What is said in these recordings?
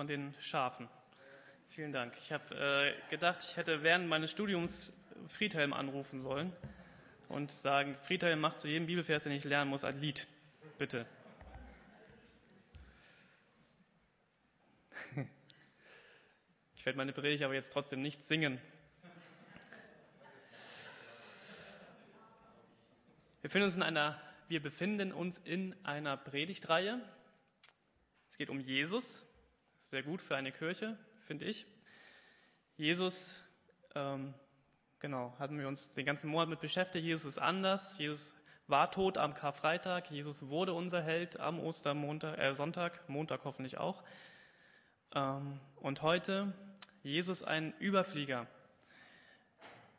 von den Schafen. Vielen Dank. Ich habe äh, gedacht, ich hätte während meines Studiums Friedhelm anrufen sollen und sagen, Friedhelm macht zu jedem Bibelvers, den ich lernen muss, ein Lied. Bitte. Ich werde meine Predigt aber jetzt trotzdem nicht singen. Wir befinden uns in einer, wir befinden uns in einer Predigtreihe. Es geht um Jesus. Sehr gut für eine Kirche, finde ich. Jesus, ähm, genau, hatten wir uns den ganzen Monat mit beschäftigt. Jesus ist anders. Jesus war tot am Karfreitag. Jesus wurde unser Held am Ostermontag, äh, Sonntag, Montag hoffentlich auch. Ähm, und heute Jesus ein Überflieger.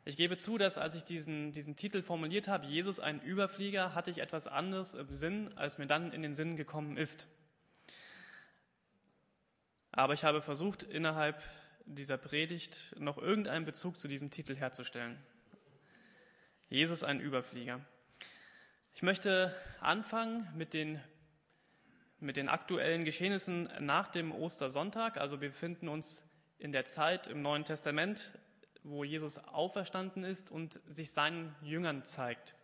Ich gebe zu, dass als ich diesen, diesen Titel formuliert habe, Jesus ein Überflieger, hatte ich etwas anderes im Sinn, als mir dann in den Sinn gekommen ist. Aber ich habe versucht, innerhalb dieser Predigt noch irgendeinen Bezug zu diesem Titel herzustellen. Jesus ein Überflieger. Ich möchte anfangen mit den, mit den aktuellen Geschehnissen nach dem Ostersonntag. Also wir befinden uns in der Zeit im Neuen Testament, wo Jesus auferstanden ist und sich seinen Jüngern zeigt.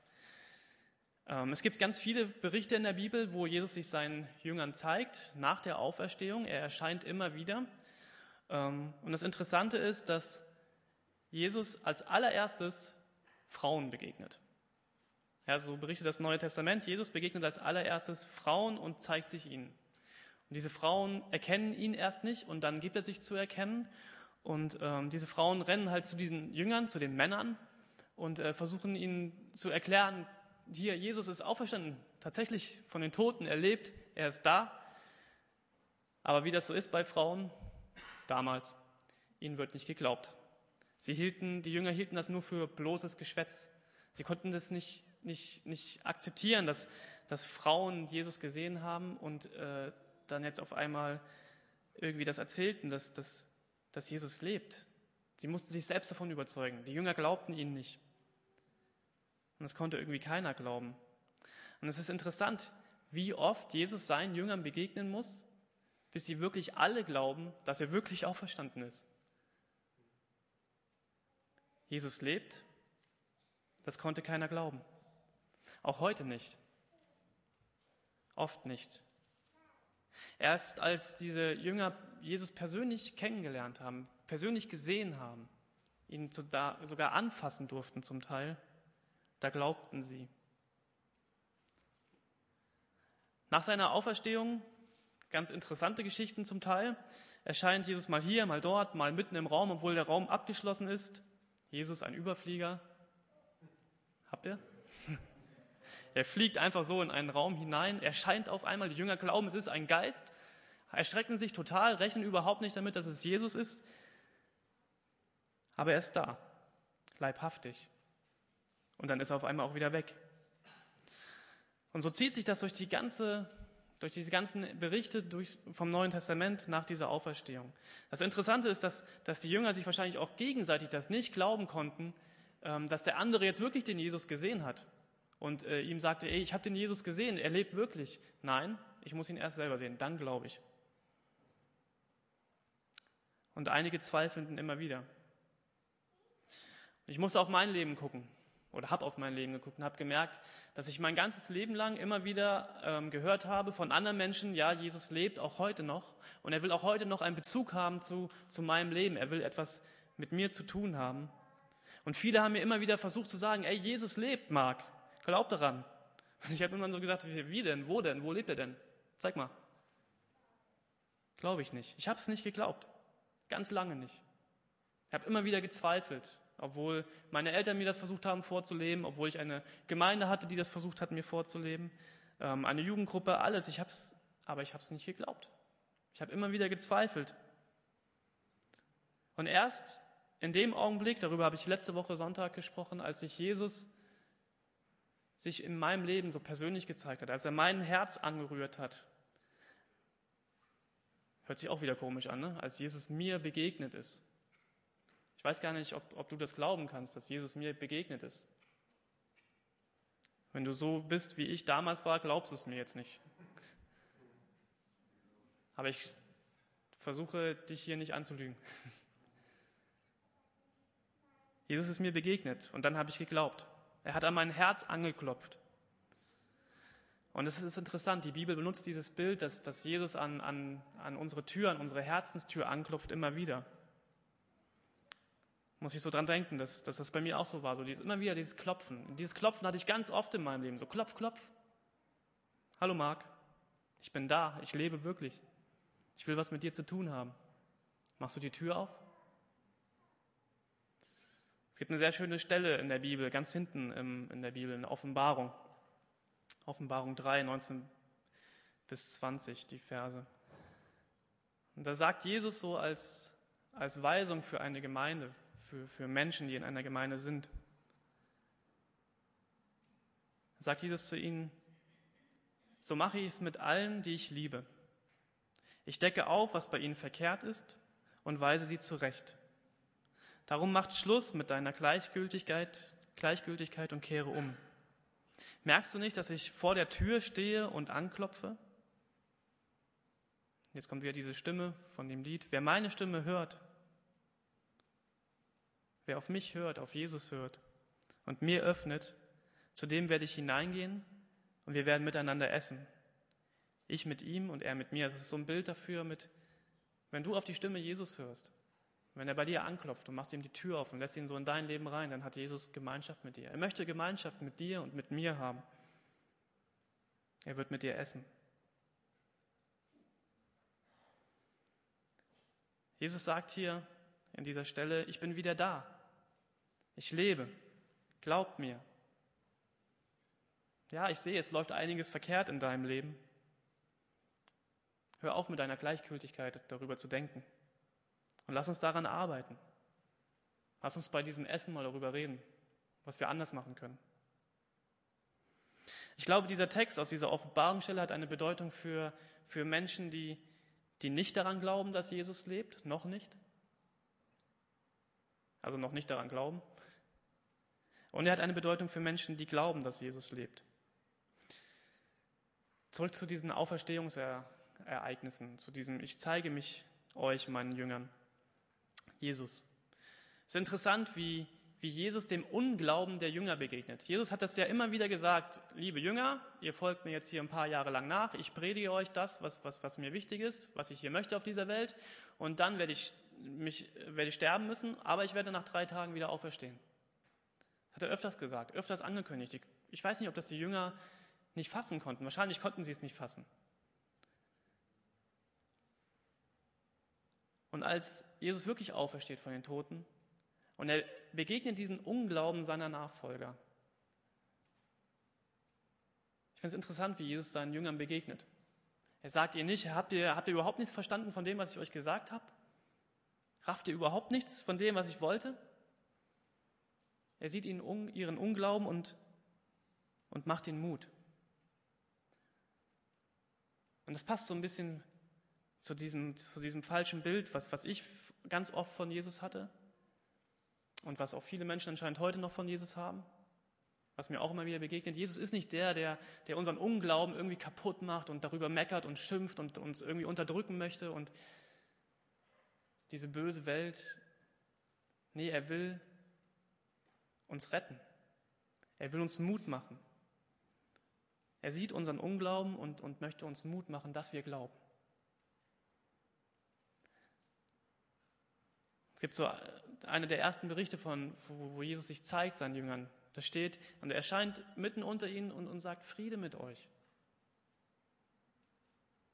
Ähm, es gibt ganz viele Berichte in der Bibel, wo Jesus sich seinen Jüngern zeigt nach der Auferstehung. Er erscheint immer wieder. Ähm, und das Interessante ist, dass Jesus als allererstes Frauen begegnet. Ja, so berichtet das Neue Testament. Jesus begegnet als allererstes Frauen und zeigt sich ihnen. Und diese Frauen erkennen ihn erst nicht und dann gibt er sich zu erkennen. Und ähm, diese Frauen rennen halt zu diesen Jüngern, zu den Männern und äh, versuchen ihnen zu erklären, hier, Jesus ist auferstanden, tatsächlich von den Toten, er lebt, er ist da. Aber wie das so ist bei Frauen damals, ihnen wird nicht geglaubt. Sie hielten, die Jünger hielten das nur für bloßes Geschwätz. Sie konnten das nicht, nicht, nicht akzeptieren, dass, dass Frauen Jesus gesehen haben und äh, dann jetzt auf einmal irgendwie das erzählten, dass, dass, dass Jesus lebt. Sie mussten sich selbst davon überzeugen. Die Jünger glaubten ihnen nicht. Und das konnte irgendwie keiner glauben. Und es ist interessant, wie oft Jesus seinen Jüngern begegnen muss, bis sie wirklich alle glauben, dass er wirklich auferstanden ist. Jesus lebt, das konnte keiner glauben. Auch heute nicht. Oft nicht. Erst als diese Jünger Jesus persönlich kennengelernt haben, persönlich gesehen haben, ihn sogar anfassen durften zum Teil, da glaubten sie. Nach seiner Auferstehung, ganz interessante Geschichten zum Teil, erscheint Jesus mal hier, mal dort, mal mitten im Raum, obwohl der Raum abgeschlossen ist. Jesus, ein Überflieger. Habt ihr? Er fliegt einfach so in einen Raum hinein, erscheint auf einmal, die Jünger glauben, es ist ein Geist, erschrecken sich total, rechnen überhaupt nicht damit, dass es Jesus ist. Aber er ist da, leibhaftig. Und dann ist er auf einmal auch wieder weg. Und so zieht sich das durch die ganze, durch diese ganzen Berichte durch, vom Neuen Testament nach dieser Auferstehung. Das Interessante ist, dass, dass die Jünger sich wahrscheinlich auch gegenseitig das nicht glauben konnten, ähm, dass der andere jetzt wirklich den Jesus gesehen hat und äh, ihm sagte, ey, ich habe den Jesus gesehen, er lebt wirklich. Nein, ich muss ihn erst selber sehen, dann glaube ich. Und einige zweifelten immer wieder. Ich musste auf mein Leben gucken oder habe auf mein Leben geguckt und habe gemerkt, dass ich mein ganzes Leben lang immer wieder ähm, gehört habe von anderen Menschen, ja, Jesus lebt auch heute noch und er will auch heute noch einen Bezug haben zu, zu meinem Leben. Er will etwas mit mir zu tun haben. Und viele haben mir immer wieder versucht zu sagen, ey, Jesus lebt, Mark, glaub daran. Und ich habe immer so gesagt, wie denn, wo denn, wo lebt er denn? Zeig mal. Glaube ich nicht. Ich habe es nicht geglaubt. Ganz lange nicht. Ich habe immer wieder gezweifelt obwohl meine Eltern mir das versucht haben vorzuleben, obwohl ich eine Gemeinde hatte, die das versucht hat, mir vorzuleben, ähm, eine Jugendgruppe, alles. Ich hab's, aber ich habe es nicht geglaubt. Ich habe immer wieder gezweifelt. Und erst in dem Augenblick, darüber habe ich letzte Woche Sonntag gesprochen, als sich Jesus sich in meinem Leben so persönlich gezeigt hat, als er mein Herz angerührt hat, hört sich auch wieder komisch an, ne? als Jesus mir begegnet ist. Ich weiß gar nicht, ob, ob du das glauben kannst, dass Jesus mir begegnet ist. Wenn du so bist, wie ich damals war, glaubst du es mir jetzt nicht. Aber ich versuche dich hier nicht anzulügen. Jesus ist mir begegnet und dann habe ich geglaubt. Er hat an mein Herz angeklopft. Und es ist interessant, die Bibel benutzt dieses Bild, dass, dass Jesus an, an, an unsere Tür, an unsere Herzenstür anklopft, immer wieder. Muss ich so dran denken, dass, dass das bei mir auch so war. So dieses, immer wieder dieses Klopfen. Dieses Klopfen hatte ich ganz oft in meinem Leben. So klopf, klopf. Hallo Marc, ich bin da, ich lebe wirklich. Ich will was mit dir zu tun haben. Machst du die Tür auf? Es gibt eine sehr schöne Stelle in der Bibel, ganz hinten in der Bibel, in der Offenbarung. Offenbarung 3, 19 bis 20, die Verse. Und da sagt Jesus so als, als Weisung für eine Gemeinde, für, für Menschen, die in einer Gemeinde sind. Sagt Jesus zu ihnen, so mache ich es mit allen, die ich liebe. Ich decke auf, was bei ihnen verkehrt ist und weise sie zurecht. Darum macht Schluss mit deiner Gleichgültigkeit, Gleichgültigkeit und kehre um. Merkst du nicht, dass ich vor der Tür stehe und anklopfe? Jetzt kommt wieder diese Stimme von dem Lied. Wer meine Stimme hört, wer auf mich hört, auf Jesus hört und mir öffnet, zu dem werde ich hineingehen und wir werden miteinander essen. Ich mit ihm und er mit mir. Das ist so ein Bild dafür mit, wenn du auf die Stimme Jesus hörst, wenn er bei dir anklopft und machst ihm die Tür auf und lässt ihn so in dein Leben rein, dann hat Jesus Gemeinschaft mit dir. Er möchte Gemeinschaft mit dir und mit mir haben. Er wird mit dir essen. Jesus sagt hier in dieser Stelle, ich bin wieder da. Ich lebe. Glaubt mir. Ja, ich sehe, es läuft einiges verkehrt in deinem Leben. Hör auf mit deiner Gleichgültigkeit darüber zu denken. Und lass uns daran arbeiten. Lass uns bei diesem Essen mal darüber reden, was wir anders machen können. Ich glaube, dieser Text aus dieser Offenbarungsstelle hat eine Bedeutung für, für Menschen, die, die nicht daran glauben, dass Jesus lebt, noch nicht. Also noch nicht daran glauben. Und er hat eine Bedeutung für Menschen, die glauben, dass Jesus lebt. Zurück zu diesen Auferstehungsereignissen, zu diesem Ich zeige mich euch, meinen Jüngern. Jesus. Es ist interessant, wie, wie Jesus dem Unglauben der Jünger begegnet. Jesus hat das ja immer wieder gesagt, liebe Jünger, ihr folgt mir jetzt hier ein paar Jahre lang nach, ich predige euch das, was, was, was mir wichtig ist, was ich hier möchte auf dieser Welt, und dann werde ich, mich, werde ich sterben müssen, aber ich werde nach drei Tagen wieder auferstehen. Hat er öfters gesagt, öfters angekündigt. Ich weiß nicht, ob das die Jünger nicht fassen konnten. Wahrscheinlich konnten sie es nicht fassen. Und als Jesus wirklich aufersteht von den Toten und er begegnet diesen Unglauben seiner Nachfolger. Ich finde es interessant, wie Jesus seinen Jüngern begegnet. Er sagt ihr nicht, habt ihr, habt ihr überhaupt nichts verstanden von dem, was ich euch gesagt habe? Rafft ihr überhaupt nichts von dem, was ich wollte? Er sieht ihnen ihren Unglauben und, und macht ihnen Mut. Und das passt so ein bisschen zu diesem, zu diesem falschen Bild, was, was ich ganz oft von Jesus hatte und was auch viele Menschen anscheinend heute noch von Jesus haben, was mir auch immer wieder begegnet. Jesus ist nicht der, der, der unseren Unglauben irgendwie kaputt macht und darüber meckert und schimpft und uns irgendwie unterdrücken möchte und diese böse Welt. Nee, er will uns retten. Er will uns Mut machen. Er sieht unseren Unglauben und, und möchte uns Mut machen, dass wir glauben. Es gibt so eine der ersten Berichte von, wo Jesus sich zeigt seinen Jüngern. Da steht, und er erscheint mitten unter ihnen und, und sagt, Friede mit euch.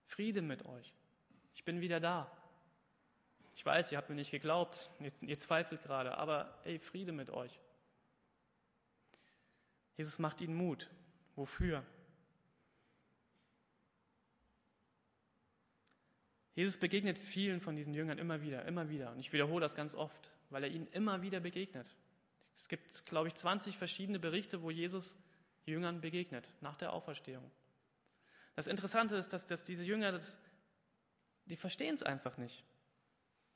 Friede mit euch. Ich bin wieder da. Ich weiß, ihr habt mir nicht geglaubt, ihr, ihr zweifelt gerade, aber ey, Friede mit euch. Jesus macht ihnen Mut. Wofür? Jesus begegnet vielen von diesen Jüngern immer wieder, immer wieder. Und ich wiederhole das ganz oft, weil er ihnen immer wieder begegnet. Es gibt, glaube ich, 20 verschiedene Berichte, wo Jesus Jüngern begegnet, nach der Auferstehung. Das Interessante ist, dass, dass diese Jünger, das, die verstehen es einfach nicht.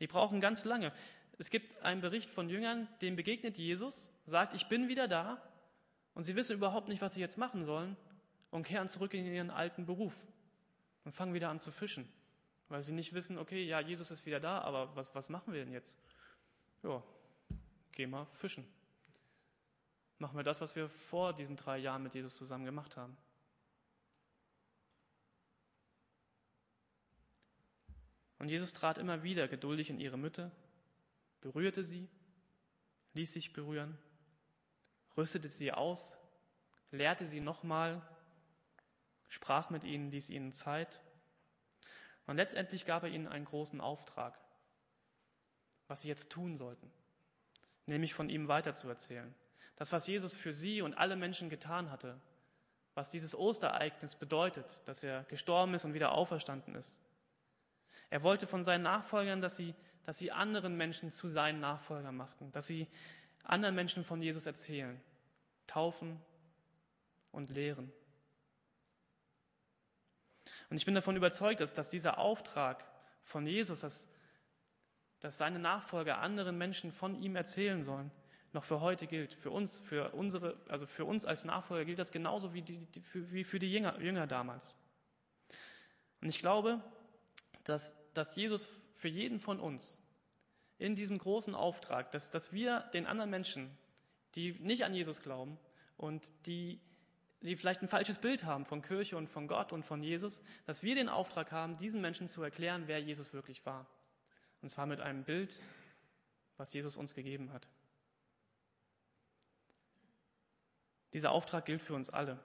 Die brauchen ganz lange. Es gibt einen Bericht von Jüngern, dem begegnet Jesus, sagt, ich bin wieder da, und sie wissen überhaupt nicht, was sie jetzt machen sollen, und kehren zurück in ihren alten Beruf und fangen wieder an zu fischen weil sie nicht wissen, okay, ja, Jesus ist wieder da, aber was, was machen wir denn jetzt? Ja, geh mal fischen. Machen wir das, was wir vor diesen drei Jahren mit Jesus zusammen gemacht haben. Und Jesus trat immer wieder geduldig in ihre Mitte, berührte sie, ließ sich berühren, rüstete sie aus, lehrte sie nochmal, sprach mit ihnen, ließ ihnen Zeit. Und letztendlich gab er ihnen einen großen Auftrag, was sie jetzt tun sollten, nämlich von ihm weiterzuerzählen. Das, was Jesus für sie und alle Menschen getan hatte, was dieses Osterereignis bedeutet, dass er gestorben ist und wieder auferstanden ist, er wollte von seinen Nachfolgern, dass sie, dass sie anderen Menschen zu seinen Nachfolgern machten, dass sie anderen Menschen von Jesus erzählen, taufen und lehren. Und ich bin davon überzeugt, dass, dass dieser Auftrag von Jesus, dass, dass seine Nachfolger anderen Menschen von ihm erzählen sollen, noch für heute gilt. Für uns, für unsere, also für uns als Nachfolger gilt das genauso wie, die, für, wie für die Jünger, Jünger damals. Und ich glaube, dass, dass Jesus für jeden von uns in diesem großen Auftrag, dass, dass wir den anderen Menschen, die nicht an Jesus glauben und die, die vielleicht ein falsches Bild haben von Kirche und von Gott und von Jesus, dass wir den Auftrag haben, diesen Menschen zu erklären, wer Jesus wirklich war. Und zwar mit einem Bild, was Jesus uns gegeben hat. Dieser Auftrag gilt für uns alle.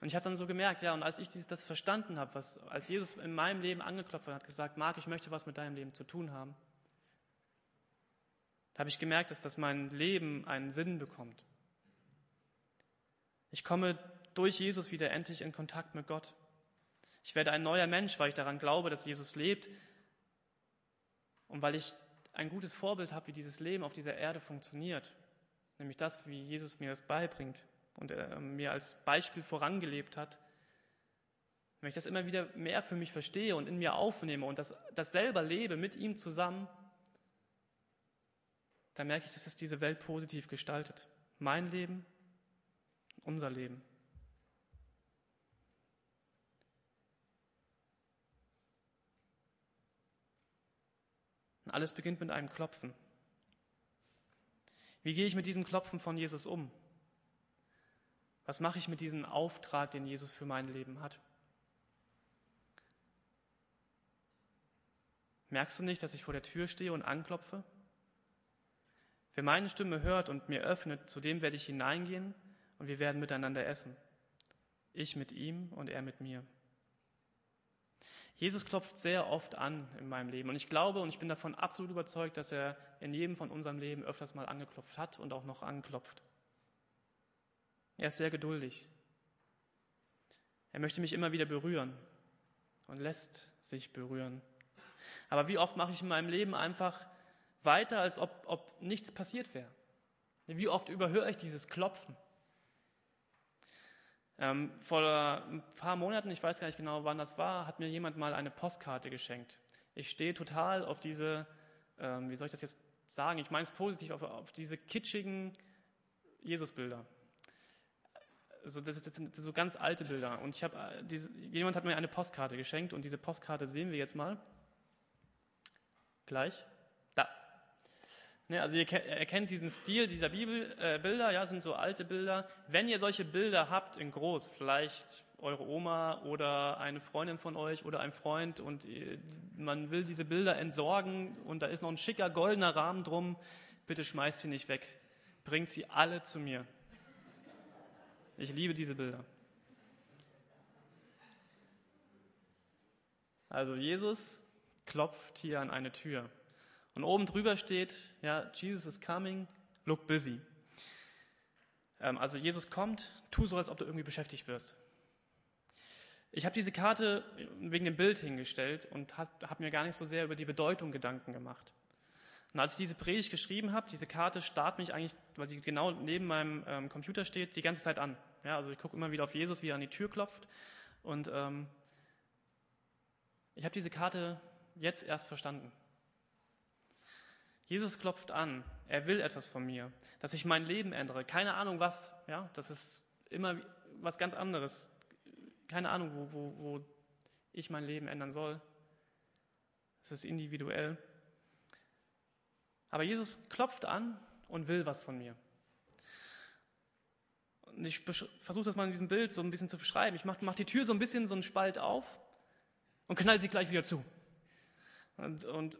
Und ich habe dann so gemerkt, ja, und als ich das verstanden habe, was, als Jesus in meinem Leben angeklopft hat, gesagt, Marc, ich möchte was mit deinem Leben zu tun haben, da habe ich gemerkt, dass das mein Leben einen Sinn bekommt. Ich komme durch Jesus wieder endlich in Kontakt mit Gott. Ich werde ein neuer Mensch, weil ich daran glaube, dass Jesus lebt und weil ich ein gutes Vorbild habe, wie dieses Leben auf dieser Erde funktioniert. Nämlich das, wie Jesus mir das beibringt und er mir als Beispiel vorangelebt hat, wenn ich das immer wieder mehr für mich verstehe und in mir aufnehme und das, das selber lebe mit ihm zusammen, dann merke ich, dass es diese Welt positiv gestaltet. Mein Leben, unser Leben. Und alles beginnt mit einem Klopfen. Wie gehe ich mit diesem Klopfen von Jesus um? Was mache ich mit diesem Auftrag, den Jesus für mein Leben hat? Merkst du nicht, dass ich vor der Tür stehe und anklopfe? Wer meine Stimme hört und mir öffnet, zu dem werde ich hineingehen und wir werden miteinander essen. Ich mit ihm und er mit mir. Jesus klopft sehr oft an in meinem Leben und ich glaube und ich bin davon absolut überzeugt, dass er in jedem von unserem Leben öfters mal angeklopft hat und auch noch anklopft. Er ist sehr geduldig. Er möchte mich immer wieder berühren und lässt sich berühren. Aber wie oft mache ich in meinem Leben einfach weiter, als ob, ob nichts passiert wäre? Wie oft überhöre ich dieses Klopfen? Ähm, vor ein paar Monaten, ich weiß gar nicht genau, wann das war, hat mir jemand mal eine Postkarte geschenkt. Ich stehe total auf diese, ähm, wie soll ich das jetzt sagen, ich meine es positiv, auf, auf diese kitschigen Jesusbilder so, das, das sind so ganz alte Bilder. Und ich habe, äh, jemand hat mir eine Postkarte geschenkt und diese Postkarte sehen wir jetzt mal. Gleich. Ne, also ihr erkennt diesen Stil dieser Bibelbilder, äh, ja, sind so alte Bilder. Wenn ihr solche Bilder habt in groß, vielleicht eure Oma oder eine Freundin von euch oder ein Freund und man will diese Bilder entsorgen und da ist noch ein schicker goldener Rahmen drum, bitte schmeißt sie nicht weg. Bringt sie alle zu mir. Ich liebe diese Bilder. Also Jesus klopft hier an eine Tür. Und oben drüber steht, ja, Jesus is coming, look busy. Ähm, also Jesus kommt, tu so, als ob du irgendwie beschäftigt wirst. Ich habe diese Karte wegen dem Bild hingestellt und habe hab mir gar nicht so sehr über die Bedeutung Gedanken gemacht. Und als ich diese Predigt geschrieben habe, diese Karte starrt mich eigentlich, weil sie genau neben meinem ähm, Computer steht, die ganze Zeit an. Ja, also ich gucke immer wieder auf Jesus, wie er an die Tür klopft. Und ähm, ich habe diese Karte jetzt erst verstanden. Jesus klopft an, er will etwas von mir, dass ich mein Leben ändere. Keine Ahnung was, ja, das ist immer was ganz anderes. Keine Ahnung, wo, wo, wo ich mein Leben ändern soll. Es ist individuell. Aber Jesus klopft an und will was von mir. Und ich versuche das mal in diesem Bild so ein bisschen zu beschreiben. Ich mache mach die Tür so ein bisschen so einen Spalt auf und knall sie gleich wieder zu. Und, und,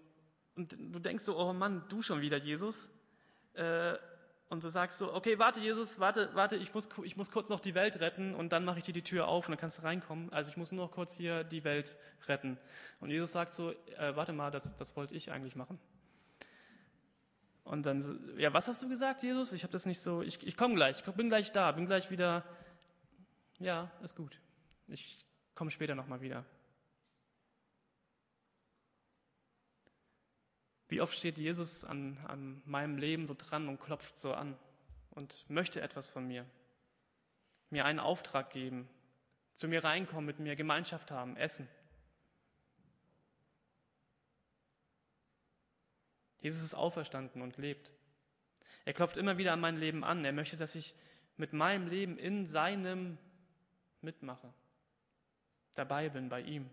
und du denkst so, oh Mann, du schon wieder, Jesus. Äh, und du sagst so, okay, warte, Jesus, warte, warte, ich muss, ich muss kurz noch die Welt retten und dann mache ich dir die Tür auf und dann kannst du reinkommen. Also ich muss nur noch kurz hier die Welt retten. Und Jesus sagt so, äh, warte mal, das, das wollte ich eigentlich machen. Und dann, so, ja, was hast du gesagt, Jesus? Ich habe das nicht so, ich, ich komme gleich, ich bin gleich da, bin gleich wieder, ja, ist gut. Ich komme später nochmal wieder. Wie oft steht Jesus an, an meinem Leben so dran und klopft so an und möchte etwas von mir, mir einen Auftrag geben, zu mir reinkommen, mit mir Gemeinschaft haben, essen. Jesus ist auferstanden und lebt. Er klopft immer wieder an mein Leben an. Er möchte, dass ich mit meinem Leben in seinem mitmache, dabei bin bei ihm.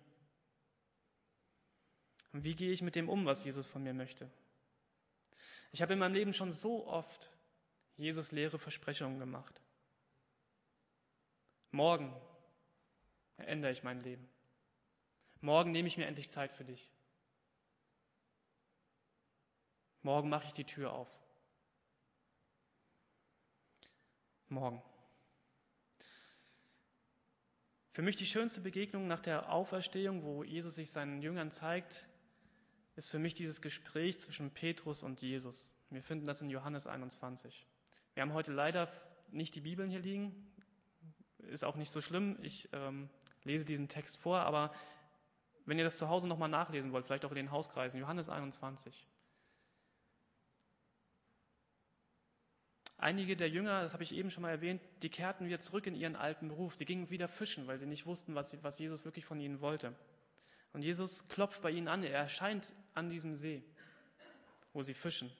Und wie gehe ich mit dem um, was Jesus von mir möchte? Ich habe in meinem Leben schon so oft Jesus leere Versprechungen gemacht. Morgen ändere ich mein Leben. Morgen nehme ich mir endlich Zeit für dich. Morgen mache ich die Tür auf. Morgen. Für mich die schönste Begegnung nach der Auferstehung, wo Jesus sich seinen Jüngern zeigt, ist für mich dieses Gespräch zwischen Petrus und Jesus. Wir finden das in Johannes 21. Wir haben heute leider nicht die Bibeln hier liegen, ist auch nicht so schlimm. Ich ähm, lese diesen Text vor, aber wenn ihr das zu Hause nochmal nachlesen wollt, vielleicht auch in den Hauskreisen, Johannes 21. Einige der Jünger, das habe ich eben schon mal erwähnt, die kehrten wieder zurück in ihren alten Beruf. Sie gingen wieder fischen, weil sie nicht wussten, was, was Jesus wirklich von ihnen wollte. Und Jesus klopft bei ihnen an. Er erscheint an diesem See, wo sie fischen.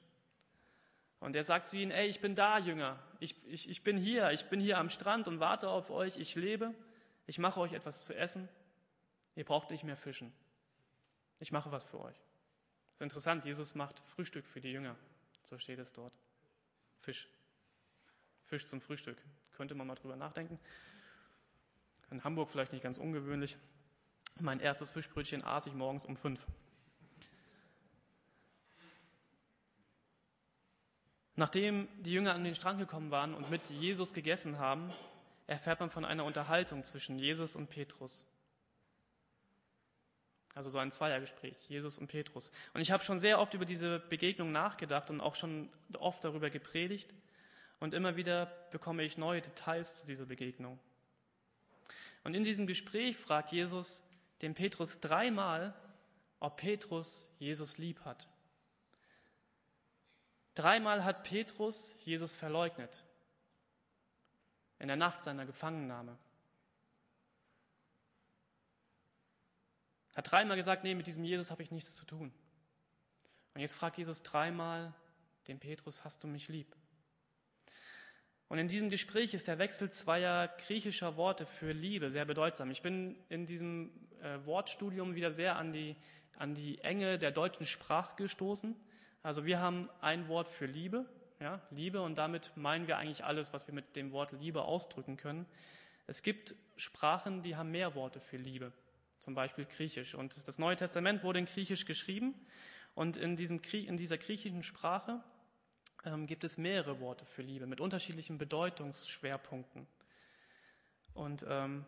Und er sagt zu ihnen, ey, ich bin da, Jünger. Ich, ich, ich bin hier. Ich bin hier am Strand und warte auf euch. Ich lebe. Ich mache euch etwas zu essen. Ihr braucht nicht mehr fischen. Ich mache was für euch. Das ist interessant. Jesus macht Frühstück für die Jünger. So steht es dort. Fisch. Fisch zum Frühstück. Könnte man mal drüber nachdenken. In Hamburg vielleicht nicht ganz ungewöhnlich. Mein erstes Fischbrötchen aß ich morgens um fünf. Nachdem die Jünger an den Strand gekommen waren und mit Jesus gegessen haben, erfährt man von einer Unterhaltung zwischen Jesus und Petrus. Also so ein Zweiergespräch, Jesus und Petrus. Und ich habe schon sehr oft über diese Begegnung nachgedacht und auch schon oft darüber gepredigt. Und immer wieder bekomme ich neue Details zu dieser Begegnung. Und in diesem Gespräch fragt Jesus, dem Petrus dreimal, ob Petrus Jesus lieb hat. Dreimal hat Petrus Jesus verleugnet. In der Nacht seiner Gefangennahme. Hat dreimal gesagt, nee, mit diesem Jesus habe ich nichts zu tun. Und jetzt fragt Jesus dreimal den Petrus, hast du mich lieb? Und in diesem Gespräch ist der Wechsel zweier griechischer Worte für Liebe sehr bedeutsam. Ich bin in diesem äh, Wortstudium wieder sehr an die, an die Enge der deutschen Sprache gestoßen. Also wir haben ein Wort für Liebe, ja, Liebe, und damit meinen wir eigentlich alles, was wir mit dem Wort Liebe ausdrücken können. Es gibt Sprachen, die haben mehr Worte für Liebe, zum Beispiel Griechisch. Und das Neue Testament wurde in Griechisch geschrieben. Und in, diesem, in dieser griechischen Sprache ähm, gibt es mehrere Worte für Liebe mit unterschiedlichen Bedeutungsschwerpunkten. Und ähm,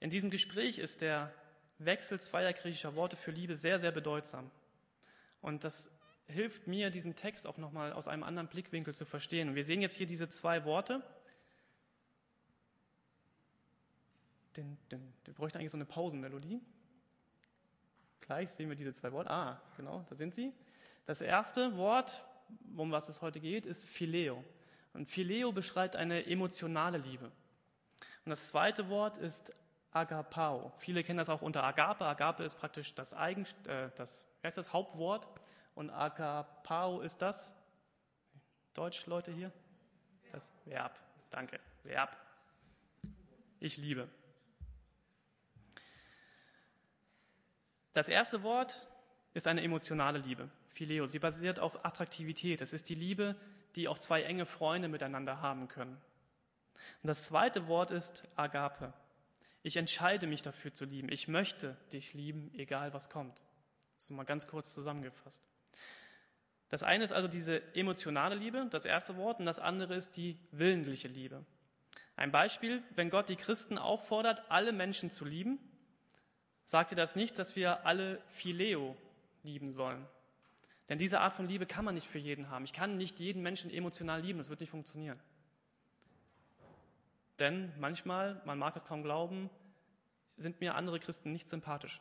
in diesem Gespräch ist der Wechsel zweier griechischer Worte für Liebe sehr, sehr bedeutsam. Und das hilft mir, diesen Text auch nochmal aus einem anderen Blickwinkel zu verstehen. Und wir sehen jetzt hier diese zwei Worte. Den, den, wir bräuchten eigentlich so eine Pausenmelodie. Gleich sehen wir diese zwei Worte. Ah, genau, da sind sie. Das erste Wort um was es heute geht, ist Phileo. Und Phileo beschreibt eine emotionale Liebe. Und das zweite Wort ist Agapao. Viele kennen das auch unter Agape. Agape ist praktisch das, Eigen, äh, das, das Hauptwort. Und Agapao ist das, Deutsch, Leute hier? Das Verb. Danke. Verb. Ich liebe. Das erste Wort ist eine emotionale Liebe, Phileo. Sie basiert auf Attraktivität. Es ist die Liebe, die auch zwei enge Freunde miteinander haben können. Und das zweite Wort ist Agape. Ich entscheide mich dafür zu lieben. Ich möchte dich lieben, egal was kommt. Das ist mal ganz kurz zusammengefasst. Das eine ist also diese emotionale Liebe, das erste Wort, und das andere ist die willentliche Liebe. Ein Beispiel, wenn Gott die Christen auffordert, alle Menschen zu lieben, sagt er das nicht, dass wir alle Phileo lieben sollen. Denn diese Art von Liebe kann man nicht für jeden haben. Ich kann nicht jeden Menschen emotional lieben, das wird nicht funktionieren. Denn manchmal, man mag es kaum glauben, sind mir andere Christen nicht sympathisch.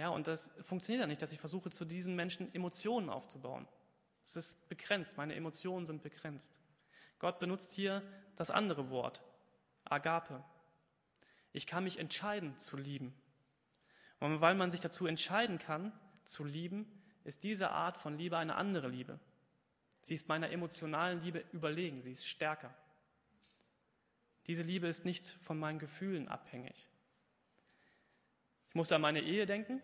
Ja, und das funktioniert ja nicht, dass ich versuche, zu diesen Menschen Emotionen aufzubauen. Es ist begrenzt, meine Emotionen sind begrenzt. Gott benutzt hier das andere Wort, Agape. Ich kann mich entscheiden zu lieben. Und weil man sich dazu entscheiden kann, zu lieben, ist diese Art von Liebe eine andere Liebe. Sie ist meiner emotionalen Liebe überlegen, sie ist stärker. Diese Liebe ist nicht von meinen Gefühlen abhängig. Ich muss an meine Ehe denken.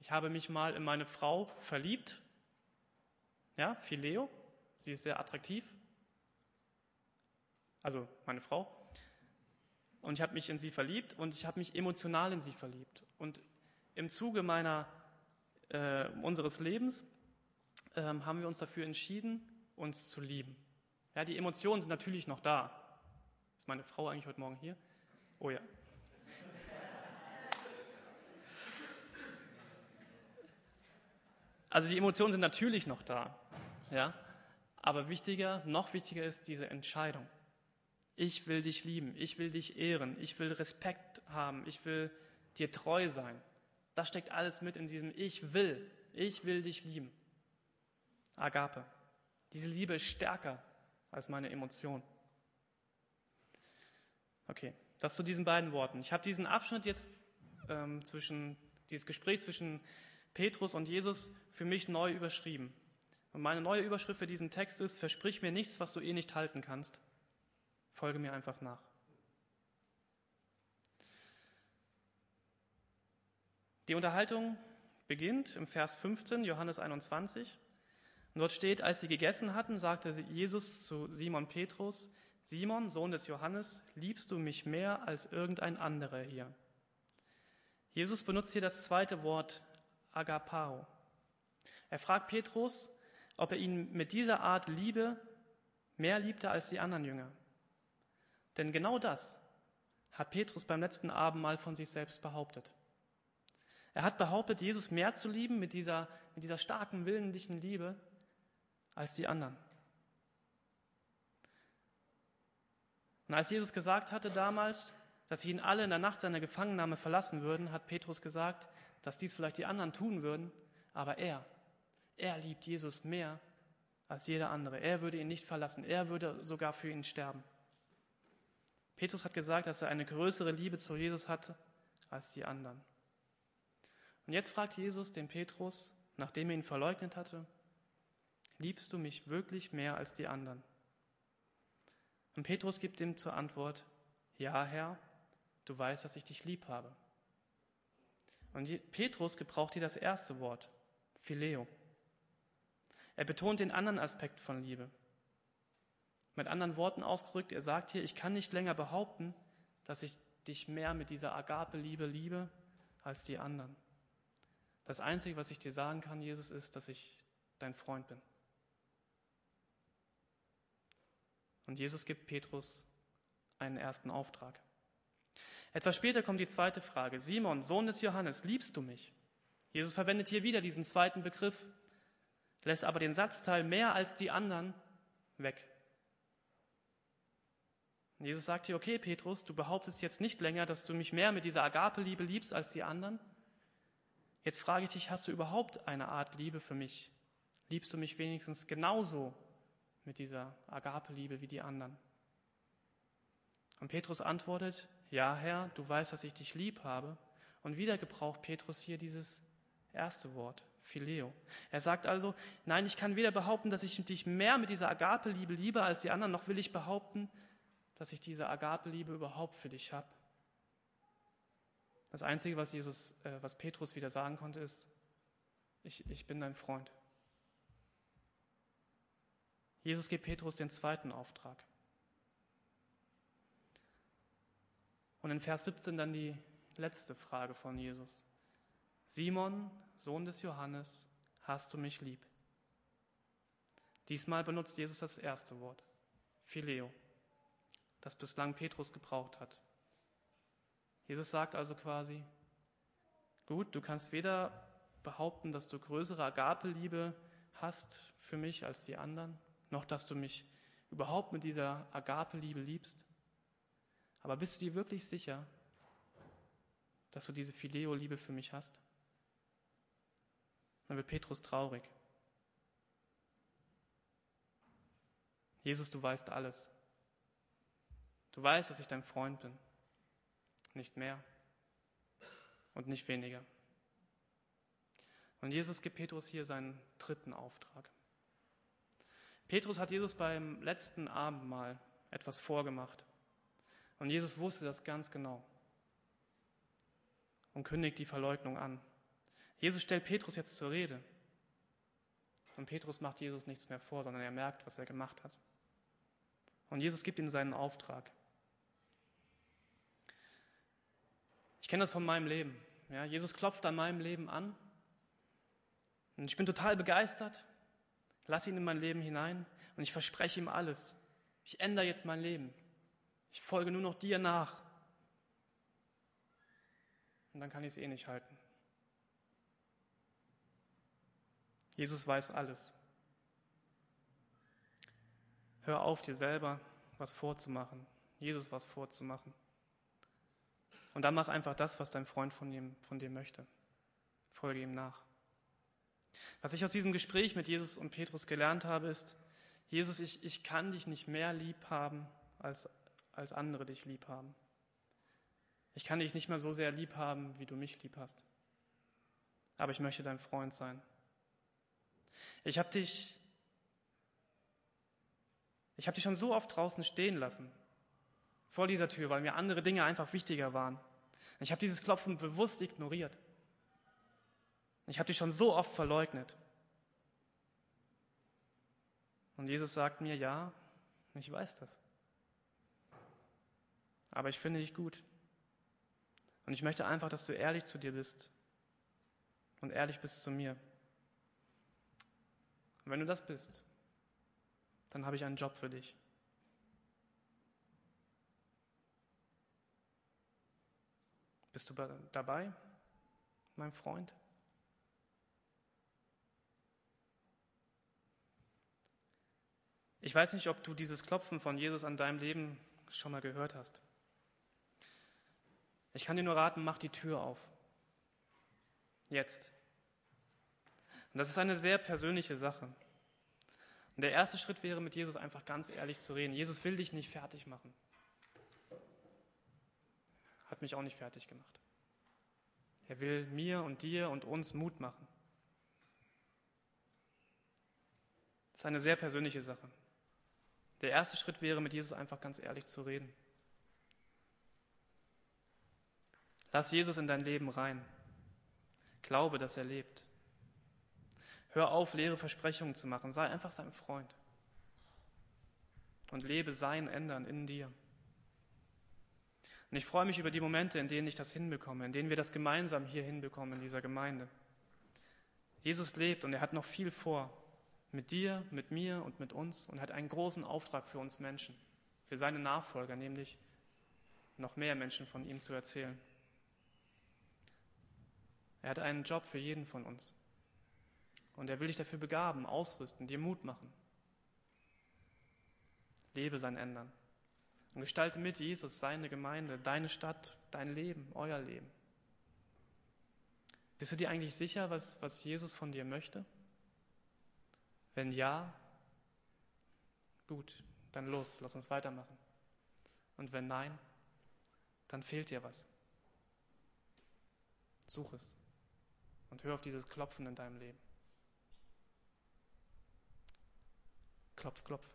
Ich habe mich mal in meine Frau verliebt. Ja, Phileo. Sie ist sehr attraktiv. Also meine Frau. Und ich habe mich in sie verliebt und ich habe mich emotional in sie verliebt. Und im Zuge meiner, äh, unseres Lebens äh, haben wir uns dafür entschieden, uns zu lieben. Ja, die Emotionen sind natürlich noch da. Ist meine Frau eigentlich heute Morgen hier? Oh ja. Also die Emotionen sind natürlich noch da, ja. Aber wichtiger, noch wichtiger ist diese Entscheidung. Ich will dich lieben, ich will dich ehren, ich will Respekt haben, ich will dir treu sein. Das steckt alles mit in diesem Ich will, ich will dich lieben. Agape. Diese Liebe ist stärker als meine Emotion. Okay, das zu diesen beiden Worten. Ich habe diesen Abschnitt jetzt ähm, zwischen, dieses Gespräch zwischen Petrus und Jesus für mich neu überschrieben. Und meine neue Überschrift für diesen Text ist, versprich mir nichts, was du eh nicht halten kannst. Folge mir einfach nach. Die Unterhaltung beginnt im Vers 15, Johannes 21. Und dort steht, als sie gegessen hatten, sagte Jesus zu Simon Petrus, Simon, Sohn des Johannes, liebst du mich mehr als irgendein anderer hier? Jesus benutzt hier das zweite Wort Agapao. Er fragt Petrus, ob er ihn mit dieser Art Liebe mehr liebte als die anderen Jünger. Denn genau das hat Petrus beim letzten Abendmahl von sich selbst behauptet. Er hat behauptet, Jesus mehr zu lieben mit dieser, mit dieser starken willentlichen Liebe als die anderen. Und als Jesus gesagt hatte damals, dass sie ihn alle in der Nacht seiner Gefangennahme verlassen würden, hat Petrus gesagt, dass dies vielleicht die anderen tun würden, aber er, er liebt Jesus mehr als jeder andere. Er würde ihn nicht verlassen, er würde sogar für ihn sterben. Petrus hat gesagt, dass er eine größere Liebe zu Jesus hatte als die anderen. Und jetzt fragt Jesus den Petrus, nachdem er ihn verleugnet hatte, liebst du mich wirklich mehr als die anderen? Und Petrus gibt ihm zur Antwort, ja Herr, du weißt, dass ich dich lieb habe. Und Petrus gebraucht hier das erste Wort, Phileo. Er betont den anderen Aspekt von Liebe. Mit anderen Worten ausgedrückt, er sagt hier, ich kann nicht länger behaupten, dass ich dich mehr mit dieser Agape-Liebe liebe als die anderen. Das Einzige, was ich dir sagen kann, Jesus, ist, dass ich dein Freund bin. Und Jesus gibt Petrus einen ersten Auftrag. Etwas später kommt die zweite Frage. Simon, Sohn des Johannes, liebst du mich? Jesus verwendet hier wieder diesen zweiten Begriff, lässt aber den Satzteil mehr als die anderen weg. Jesus sagt hier, okay, Petrus, du behauptest jetzt nicht länger, dass du mich mehr mit dieser Agape-Liebe liebst als die anderen. Jetzt frage ich dich, hast du überhaupt eine Art Liebe für mich? Liebst du mich wenigstens genauso mit dieser Agape-Liebe wie die anderen? Und Petrus antwortet, ja Herr, du weißt, dass ich dich lieb habe. Und wieder gebraucht Petrus hier dieses erste Wort, Phileo. Er sagt also, nein, ich kann weder behaupten, dass ich dich mehr mit dieser Agape-Liebe liebe als die anderen, noch will ich behaupten, dass ich diese Agape-Liebe überhaupt für dich habe. Das Einzige, was, Jesus, äh, was Petrus wieder sagen konnte, ist, ich, ich bin dein Freund. Jesus gibt Petrus den zweiten Auftrag. Und in Vers 17 dann die letzte Frage von Jesus. Simon, Sohn des Johannes, hast du mich lieb? Diesmal benutzt Jesus das erste Wort, Phileo, das bislang Petrus gebraucht hat. Jesus sagt also quasi, gut, du kannst weder behaupten, dass du größere Agape-Liebe hast für mich als die anderen, noch dass du mich überhaupt mit dieser Agape-Liebe liebst. Aber bist du dir wirklich sicher, dass du diese Phileo-Liebe für mich hast? Dann wird Petrus traurig. Jesus, du weißt alles. Du weißt, dass ich dein Freund bin. Nicht mehr und nicht weniger. Und Jesus gibt Petrus hier seinen dritten Auftrag. Petrus hat Jesus beim letzten Abendmahl etwas vorgemacht. Und Jesus wusste das ganz genau und kündigt die Verleugnung an. Jesus stellt Petrus jetzt zur Rede. Und Petrus macht Jesus nichts mehr vor, sondern er merkt, was er gemacht hat. Und Jesus gibt ihm seinen Auftrag. Ich kenne das von meinem Leben. Ja, Jesus klopft an meinem Leben an. Und ich bin total begeistert. Lass ihn in mein Leben hinein und ich verspreche ihm alles. Ich ändere jetzt mein Leben. Ich folge nur noch dir nach. Und dann kann ich es eh nicht halten. Jesus weiß alles. Hör auf, dir selber was vorzumachen, Jesus was vorzumachen. Und dann mach einfach das, was dein Freund von, ihm, von dir möchte. Folge ihm nach. Was ich aus diesem Gespräch mit Jesus und Petrus gelernt habe, ist, Jesus, ich, ich kann dich nicht mehr lieb haben, als, als andere dich lieb haben. Ich kann dich nicht mehr so sehr lieb haben, wie du mich lieb hast. Aber ich möchte dein Freund sein. Ich habe dich, ich habe dich schon so oft draußen stehen lassen, vor dieser Tür, weil mir andere Dinge einfach wichtiger waren. Ich habe dieses Klopfen bewusst ignoriert. Ich habe dich schon so oft verleugnet. Und Jesus sagt mir, ja, ich weiß das. Aber ich finde dich gut. Und ich möchte einfach, dass du ehrlich zu dir bist und ehrlich bist zu mir. Und wenn du das bist, dann habe ich einen Job für dich. Bist du dabei, mein Freund? Ich weiß nicht, ob du dieses Klopfen von Jesus an deinem Leben schon mal gehört hast. Ich kann dir nur raten, mach die Tür auf. Jetzt. Und das ist eine sehr persönliche Sache. Und der erste Schritt wäre, mit Jesus einfach ganz ehrlich zu reden. Jesus will dich nicht fertig machen. Hat mich auch nicht fertig gemacht. Er will mir und dir und uns Mut machen. Das ist eine sehr persönliche Sache. Der erste Schritt wäre, mit Jesus einfach ganz ehrlich zu reden. Lass Jesus in dein Leben rein. Glaube, dass er lebt. Hör auf, leere Versprechungen zu machen. Sei einfach sein Freund. Und lebe sein Ändern in dir. Und ich freue mich über die Momente, in denen ich das hinbekomme, in denen wir das gemeinsam hier hinbekommen in dieser Gemeinde. Jesus lebt und er hat noch viel vor. Mit dir, mit mir und mit uns und hat einen großen Auftrag für uns Menschen, für seine Nachfolger, nämlich noch mehr Menschen von ihm zu erzählen. Er hat einen Job für jeden von uns. Und er will dich dafür begaben, ausrüsten, dir Mut machen. Lebe sein Ändern. Und gestalte mit Jesus seine Gemeinde, deine Stadt, dein Leben, euer Leben. Bist du dir eigentlich sicher, was, was Jesus von dir möchte? Wenn ja, gut, dann los, lass uns weitermachen. Und wenn nein, dann fehlt dir was. Such es und hör auf dieses Klopfen in deinem Leben. Klopf, klopf.